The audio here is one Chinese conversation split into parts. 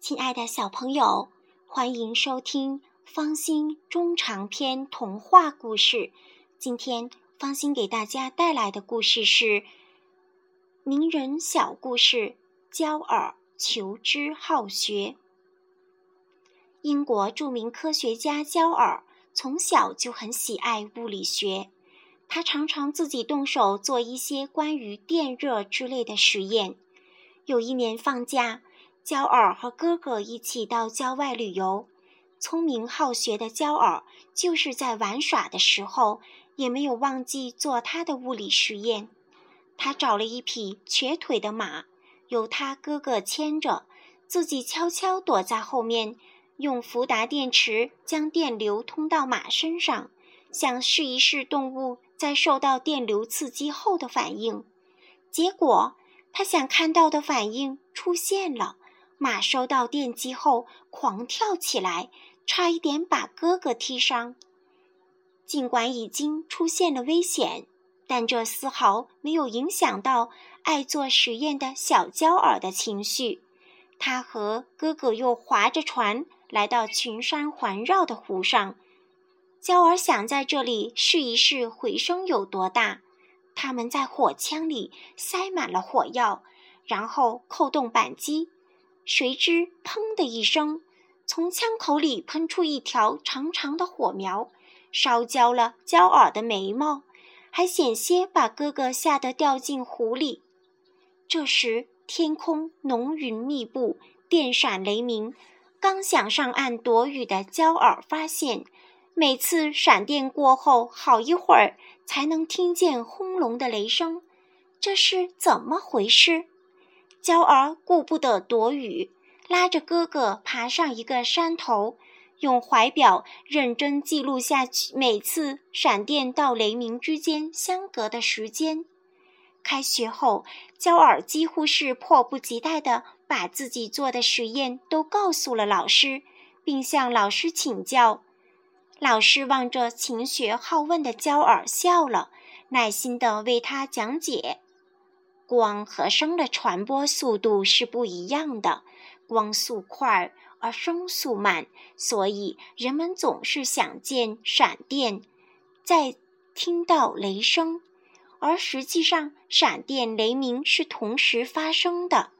亲爱的小朋友，欢迎收听方心中长篇童话故事。今天方心给大家带来的故事是名人小故事：焦耳求知好学。英国著名科学家焦耳从小就很喜爱物理学，他常常自己动手做一些关于电热之类的实验。有一年放假。焦耳和哥哥一起到郊外旅游。聪明好学的焦耳，就是在玩耍的时候，也没有忘记做他的物理实验。他找了一匹瘸腿的马，由他哥哥牵着，自己悄悄躲在后面，用福达电池将电流通到马身上，想试一试动物在受到电流刺激后的反应。结果，他想看到的反应出现了。马收到电击后狂跳起来，差一点把哥哥踢伤。尽管已经出现了危险，但这丝毫没有影响到爱做实验的小焦耳的情绪。他和哥哥又划着船来到群山环绕的湖上。焦耳想在这里试一试回声有多大。他们在火枪里塞满了火药，然后扣动扳机。谁知，砰的一声，从枪口里喷出一条长长的火苗，烧焦了焦耳的眉毛，还险些把哥哥吓得掉进湖里。这时，天空浓云密布，电闪雷鸣。刚想上岸躲雨的焦耳发现，每次闪电过后，好一会儿才能听见轰隆的雷声。这是怎么回事？娇儿顾不得躲雨，拉着哥哥爬上一个山头，用怀表认真记录下每次闪电到雷鸣之间相隔的时间。开学后，娇儿几乎是迫不及待地把自己做的实验都告诉了老师，并向老师请教。老师望着勤学好问的娇儿笑了，耐心地为他讲解。光和声的传播速度是不一样的，光速快而声速慢，所以人们总是想见闪电，再听到雷声，而实际上闪电雷鸣是同时发生的。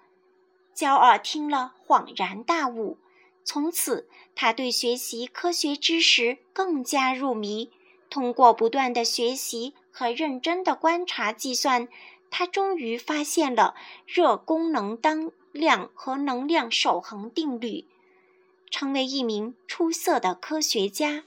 焦耳听了恍然大悟，从此他对学习科学知识更加入迷。通过不断的学习和认真的观察计算。他终于发现了热功能当量和能量守恒定律，成为一名出色的科学家。